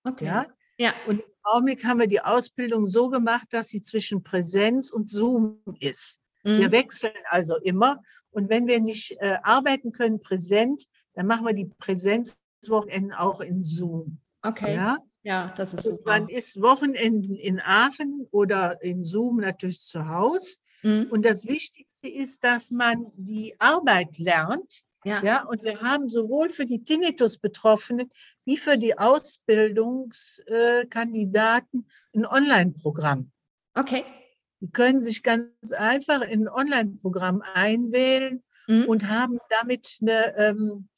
Okay. Ja? ja. Und Augenblick haben wir die Ausbildung so gemacht, dass sie zwischen Präsenz und Zoom ist. Mhm. Wir wechseln also immer. Und wenn wir nicht äh, arbeiten können präsent, dann machen wir die Präsenzwochenenden auch in Zoom. Okay. Ja, ja das ist super. Man ist Wochenenden in Aachen oder in Zoom natürlich zu Hause. Mhm. Und das Wichtigste ist, dass man die Arbeit lernt. Ja. ja, und wir haben sowohl für die Tinnitus-Betroffenen wie für die Ausbildungskandidaten ein Online-Programm. Okay. Die können sich ganz einfach in ein Online-Programm einwählen mhm. und haben damit eine, ähm,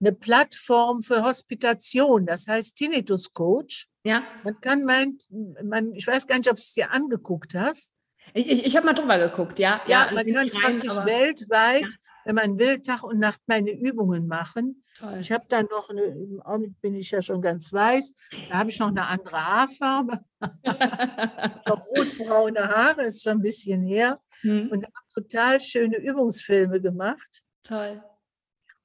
eine Plattform für Hospitation, das heißt Tinnitus Coach. Ja. Man kann mein, man, ich weiß gar nicht, ob du es dir angeguckt hast. Ich, ich, ich habe mal drüber geguckt, ja. Ja, ja man kann praktisch aber, weltweit, ja. wenn man will, Tag und Nacht meine Übungen machen. Toll. Ich habe da noch, eine, im Augenblick bin ich ja schon ganz weiß, da habe ich noch eine andere Haarfarbe. noch rotbraune Haare, ist schon ein bisschen her. Hm. Und habe total schöne Übungsfilme gemacht. Toll.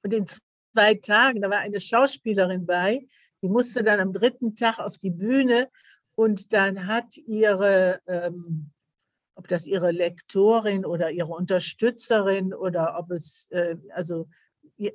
Und in zwei Tagen, da war eine Schauspielerin bei, die musste dann am dritten Tag auf die Bühne und dann hat ihre ähm, ob das ihre Lektorin oder ihre Unterstützerin oder ob es, äh, also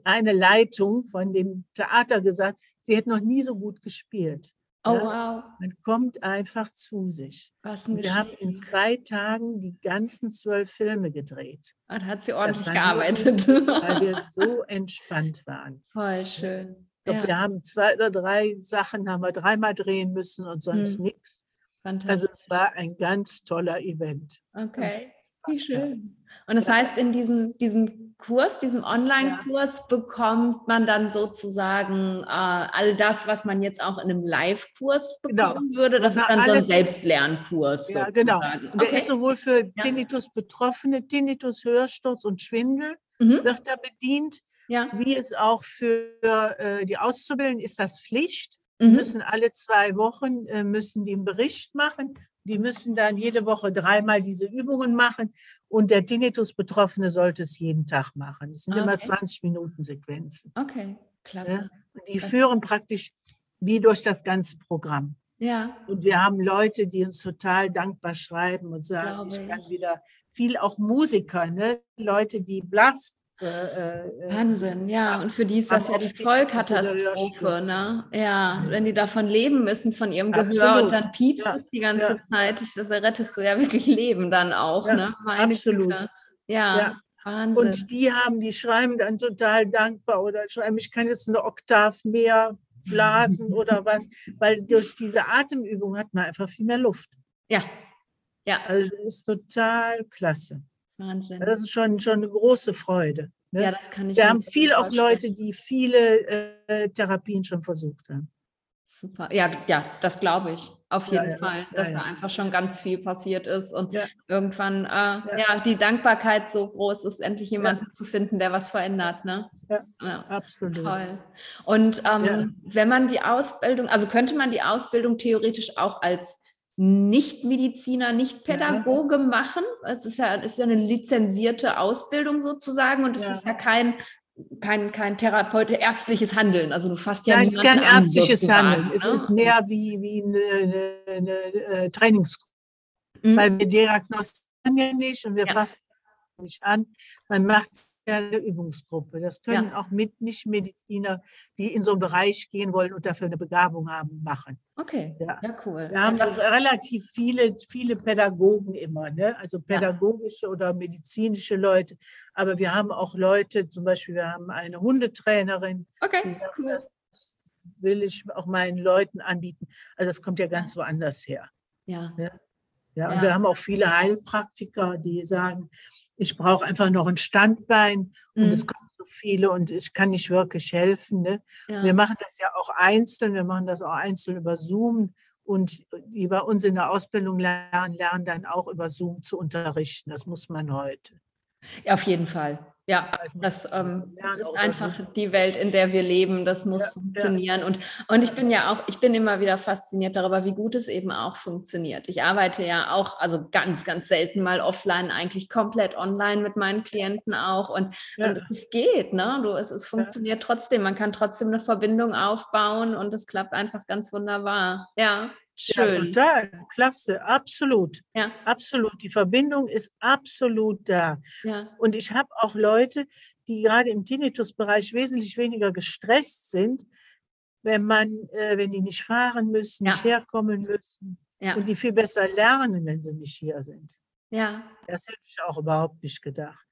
eine Leitung von dem Theater gesagt, sie hätte noch nie so gut gespielt. Oh, ja? wow. Man kommt einfach zu sich. wir haben in zwei Tagen die ganzen zwölf Filme gedreht. Und hat sie ordentlich gearbeitet. Nur, weil wir so entspannt waren. Voll schön. Ich glaube, ja. wir haben zwei oder drei Sachen haben wir dreimal drehen müssen und sonst hm. nichts. Fantastisch. Also es war ein ganz toller Event. Okay, wie schön. Und das heißt, in diesem, diesem Kurs, diesem Online-Kurs, ja. bekommt man dann sozusagen äh, all das, was man jetzt auch in einem Live-Kurs genau. bekommen genau. würde. Das ist dann so ein Selbstlernkurs. Ja, genau. sozusagen. genau. Der ist sowohl für ja. Tinnitus-Betroffene, Tinnitus, Hörsturz und Schwindel mhm. wird da bedient. Ja. Wie es auch für äh, die Auszubildenden ist das Pflicht. Die mhm. müssen alle zwei Wochen äh, müssen die einen Bericht machen. Die müssen dann jede Woche dreimal diese Übungen machen. Und der Tinnitus-Betroffene sollte es jeden Tag machen. Das sind okay. immer 20 Minuten Sequenzen. Okay, klasse. Ja? Die klasse. führen praktisch wie durch das ganze Programm. Ja. Und wir haben Leute, die uns total dankbar schreiben und sagen, ich. ich kann wieder viel auch Musiker, ne? Leute, die Blas äh, äh, Wahnsinn, ja. Und für die ist das ja die Vollkatastrophe, ne? Ja, wenn die davon leben müssen, von ihrem Gehör absolut. und dann piepst ja. es die ganze ja. Zeit. Das rettest du ja wirklich Leben dann auch, ja, ne? Meine absolut. Ja, ja, Wahnsinn. Und die haben, die schreiben dann total dankbar oder schreiben, ich kann jetzt eine Oktav mehr blasen oder was, weil durch diese Atemübung hat man einfach viel mehr Luft. Ja, ja. Also es ist total klasse. Wahnsinn. Das ist schon, schon eine große Freude. Ne? Ja, das kann ich. Wir haben viele auch Leute, die viele äh, Therapien schon versucht haben. Super. Ja, ja, das glaube ich. Auf jeden ja, Fall, dass ja, ja. da einfach schon ganz viel passiert ist und irgendwann äh, ja. die Dankbarkeit so groß ist, endlich jemanden zu finden, der was verändert. Ne? Ja, absolut. Toll. Und ähm, wenn man die Ausbildung, also könnte man die Ausbildung theoretisch auch als Nicht-Mediziner, Nicht-Pädagoge machen. Es ist ja, ist ja eine lizenzierte Ausbildung sozusagen und es Ja. ist ja kein, kein, kein Therapeut, ärztliches Handeln. Also du fasst ja Nein, es ist kein an, ärztliches Handeln. Es ne? ist mehr wie, wie eine, eine, eine äh, Trainingsgruppe. Mhm. Weil wir diagnostizieren ja nicht und wir Ja. fassen nicht an. Man macht ja eine Übungsgruppe. Das können auch mit Nicht-Mediziner, die in so einen Bereich gehen wollen und dafür eine Begabung haben, machen. Okay, Ja. ja, cool. Wir haben Ja, das- relativ viele, viele Pädagogen immer, ne? also pädagogische oder medizinische Leute. Aber wir haben auch Leute, zum Beispiel, wir haben eine Hundetrainerin, die okay, sagt, cool. das will ich auch meinen Leuten anbieten. Also das kommt ja ganz woanders her. Ja, Ja, und Ja. wir haben auch viele Heilpraktiker, die sagen, ich brauche einfach noch ein Standbein und Mhm. es kommen so viele und ich kann nicht wirklich helfen. Ne? ja. Wir machen das ja auch einzeln, wir machen das auch einzeln über Zoom und die bei uns in der Ausbildung lernen, lernen dann auch über Zoom zu unterrichten. Das muss man heute. Ja, auf jeden Fall. Ja, das ähm, Ja, ist einfach die Welt, in der wir leben. Das muss Ja, ja. funktionieren. Und, und ich bin ja auch, ich bin immer wieder fasziniert darüber, wie gut es eben auch funktioniert. Ich arbeite ja auch, also ganz, ganz selten mal offline, eigentlich komplett online mit meinen Klienten auch. Und, Ja. und es geht, ne? Du, es, es funktioniert trotzdem. Man kann trotzdem eine Verbindung aufbauen und es klappt einfach ganz wunderbar. Ja, Ja, schön. total, klasse, absolut, Ja, absolut. Die Verbindung ist absolut da. ja, Und ich habe auch Leute, die gerade im Tinnitus-Bereich wesentlich weniger gestresst sind, wenn man, äh, wenn die nicht fahren müssen, Ja. nicht herkommen müssen ja, und die viel besser lernen, wenn sie nicht hier sind. ja. Das hätte ich auch überhaupt nicht gedacht.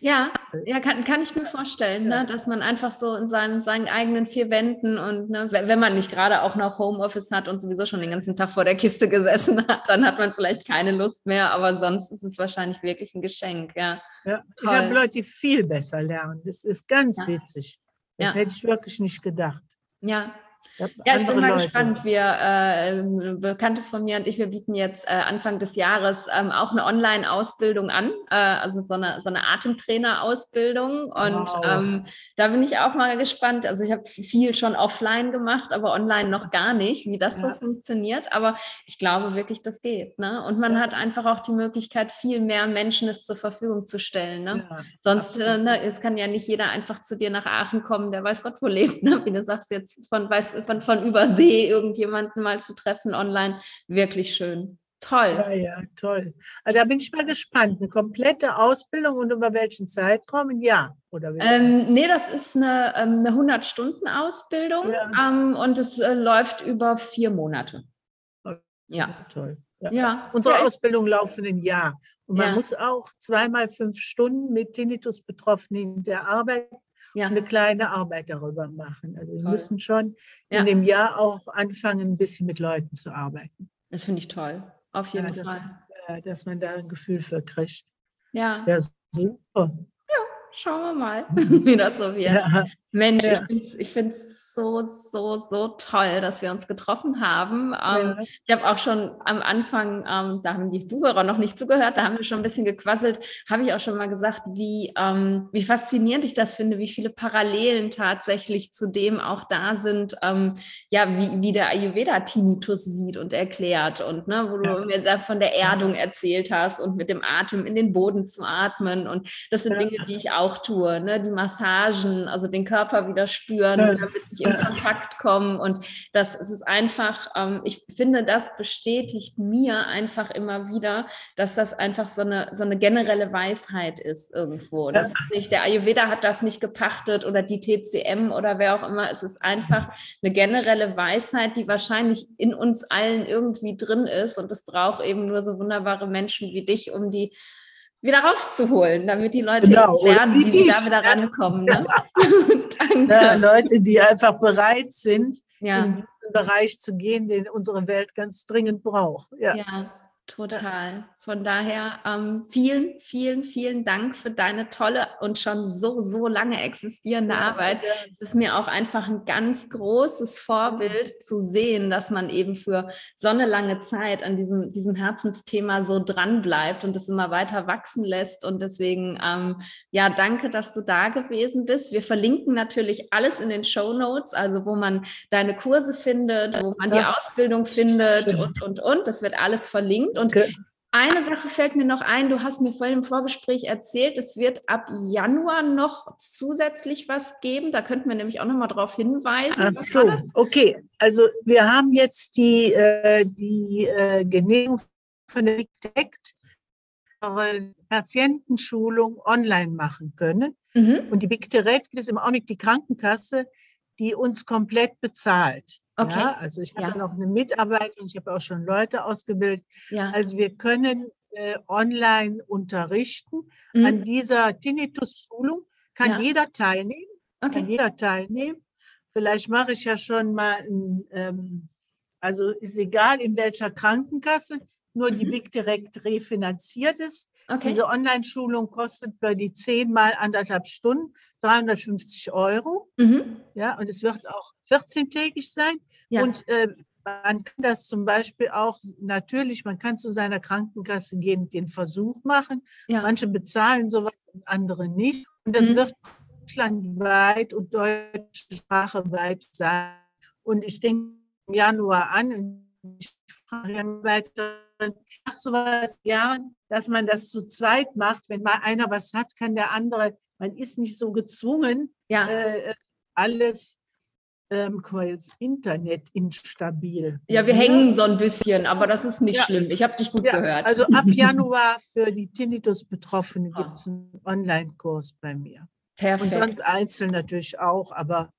Ja, ja, kann, kann ich mir vorstellen, Ja. ne, dass man einfach so in seinen, seinen eigenen vier Wänden und ne, wenn man nicht gerade auch noch Homeoffice hat und sowieso schon den ganzen Tag vor der Kiste gesessen hat, dann hat man vielleicht keine Lust mehr, aber sonst ist es wahrscheinlich wirklich ein Geschenk, ja. Ja, ich habe Leute, die viel besser lernen. Das ist ganz Ja. witzig. Das hätte ich wirklich nicht gedacht. Ja, Hab ja, ich bin mal Leute. gespannt. Wir, äh, Bekannte von mir und ich, wir bieten jetzt äh, Anfang des Jahres ähm, auch eine Online-Ausbildung an, äh, also so eine, so eine Atemtrainer-Ausbildung. Und Wow. ähm, da bin ich auch mal gespannt. Also ich habe viel schon offline gemacht, aber online noch gar nicht, wie das Ja. so funktioniert. Aber ich glaube wirklich, das geht. Ne? Und man Ja. hat einfach auch die Möglichkeit, viel mehr Menschen es zur Verfügung zu stellen. Ne? Ja, Sonst, äh, ne, es kann ja nicht jeder einfach zu dir nach Aachen kommen, der weiß Gott, wo lebt, ne? wie du sagst, jetzt von, weiß, von, von Übersee irgendjemanden mal zu treffen online. Wirklich schön. Toll. Ja, ja, toll. Also da bin ich mal gespannt. Eine komplette Ausbildung und über welchen Zeitraum? Ein Jahr oder? Ähm, nee, das ist eine, ähm, eine 100-Stunden-Ausbildung Ja. ähm, und es äh, läuft über vier Monate. Ja. Das ist toll. Ja. Ja. Unsere ja, Ausbildung laufen ein Jahr. Und man muss auch zweimal fünf Stunden mit Tinnitus-Betroffenen in der Arbeit ja. eine kleine Arbeit darüber machen. Also wir müssen schon Ja. in dem Jahr auch anfangen, ein bisschen mit Leuten zu arbeiten. Das finde ich toll. Auf jeden Ja, Fall. äh, dass man da ein Gefühl für kriegt. Ja. Ja, super. Schauen wir mal, wie das so wird. Ja, Mensch, Ja. ich finde es so, so, so toll, dass wir uns getroffen haben. Ähm, ja. Ich habe auch schon am Anfang, ähm, da haben die Zuhörer noch nicht zugehört, da haben wir schon ein bisschen gequasselt, habe ich auch schon mal gesagt, wie, ähm, wie faszinierend ich das finde, wie viele Parallelen tatsächlich zu dem auch da sind, ähm, ja, wie, wie der Ayurveda Tinnitus sieht und erklärt und ne, wo du mir da von der Erdung erzählt hast und mit dem Atem in den Boden zu atmen und das sind. Dinge, die ich auch tue, ne, die Massagen, also den Körper wieder spüren, Ja. damit sich in Kontakt kommen und das es ist einfach, ähm, ich finde, das bestätigt mir einfach immer wieder, dass das einfach so eine, so eine generelle Weisheit ist irgendwo. Das ist nicht, der Ayurveda hat das nicht gepachtet oder die TCM oder wer auch immer. Es ist einfach eine generelle Weisheit, die wahrscheinlich in uns allen irgendwie drin ist und es braucht eben nur so wunderbare Menschen wie dich, um die wieder rauszuholen, damit die Leute Genau, lernen, oder wie sie da wieder rankommen. Ne? Ja, Leute, die einfach bereit sind, Ja. in diesen Bereich zu gehen, den unsere Welt ganz dringend braucht. Ja. Ja, total. Von daher ähm, vielen, vielen, vielen Dank für deine tolle und schon so, so lange existierende ja, Arbeit. Ja. Es ist mir auch einfach ein ganz großes Vorbild zu sehen, dass man eben für so eine lange Zeit an diesem, diesem Herzensthema so dran bleibt und es immer weiter wachsen lässt. Und deswegen, ähm, ja, danke, dass du da gewesen bist. Wir verlinken natürlich alles in den Show Notes, also wo man deine Kurse findet, wo man die Ausbildung findet und, und, und. Das wird alles verlinkt. Und okay. Eine Sache fällt mir noch ein. Du hast mir vorhin im Vorgespräch erzählt, es wird ab Januar noch zusätzlich was geben. Da könnten wir nämlich auch noch mal darauf hinweisen. Ach so, okay. Also wir haben jetzt die, äh, die äh, Genehmigung von der Architekt Patientenschulung online machen können. Mhm. Und die Big Direct ist im Augenblick die Krankenkasse, die uns komplett bezahlt. Okay. Ja, also ich habe ja. noch eine Mitarbeiterin, ich habe auch schon Leute ausgebildet. Ja. Also wir können äh, online unterrichten. Mhm. An dieser Tinnitus-Schulung kann ja. jeder teilnehmen. Okay. Kann jeder teilnehmen. Vielleicht mache ich ja schon mal, ein, ähm, also ist egal in welcher Krankenkasse, nur mhm. die Big Direct refinanziert ist. Okay. Diese Online-Schulung kostet für die zehnmal anderthalb Stunden 350 Euro. Mhm. Ja, und es wird auch 14-tägig sein. Ja. Und äh, man kann das zum Beispiel auch, natürlich, man kann zu seiner Krankenkasse gehen, den Versuch machen. Ja. Manche bezahlen sowas und andere nicht. Und das mhm. wird deutschlandweit und deutsche Sprache weit sein. Und ich denke im Januar an, ich ich mache sowas gern, dass man das zu zweit macht. Wenn mal einer was hat, kann der andere, man ist nicht so gezwungen, ja. äh, alles ähm, Internet instabil. Ja, wir hängen so ein bisschen, aber das ist nicht ja. schlimm. Ich habe dich gut ja, gehört. Also ab Januar für die Tinnitus-Betroffenen gibt es einen Online-Kurs bei mir. Perfekt. Und sonst einzeln natürlich auch, aber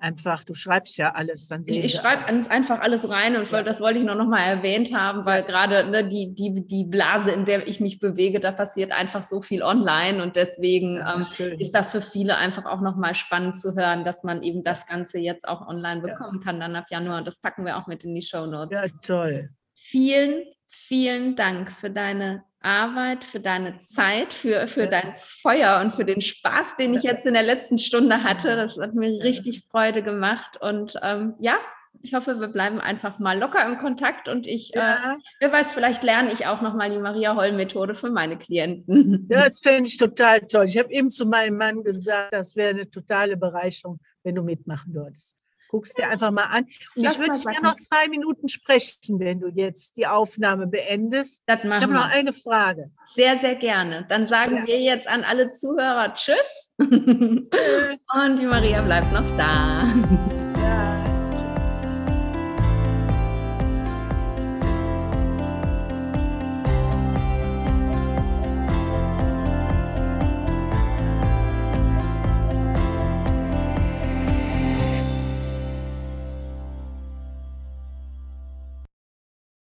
einfach, du schreibst ja alles. Dann ich ich schreibe einfach alles rein und ja. das wollte ich noch, noch mal erwähnt haben, weil gerade ne, die, die, die Blase, in der ich mich bewege, da passiert einfach so viel online und deswegen ja, ähm, ist das für viele einfach auch noch mal spannend zu hören, dass man eben das Ganze jetzt auch online bekommen ja. kann, dann ab Januar und das packen wir auch mit in die Show Notes. Ja, toll. Vielen, vielen Dank für deine Arbeit, für deine Zeit, für, für dein Feuer und für den Spaß, den ich jetzt in der letzten Stunde hatte. Das hat mir richtig Freude gemacht. Und ähm, ja, ich hoffe, wir bleiben einfach mal locker im Kontakt und ich, äh, ja. äh, wer weiß, vielleicht lerne ich auch nochmal die Maria-Holl-Methode für meine Klienten. Ja, das fände ich total toll. Ich habe eben zu meinem Mann gesagt, das wäre eine totale Bereicherung, wenn du mitmachen würdest. Guckst dir einfach mal an. Und Lass ich würde gerne noch zwei Minuten sprechen, wenn du jetzt die Aufnahme beendest. Das machen ich habe noch eine Frage. Sehr, sehr gerne. Dann sagen ja. wir jetzt an alle Zuhörer Tschüss. Und die Maria bleibt noch da.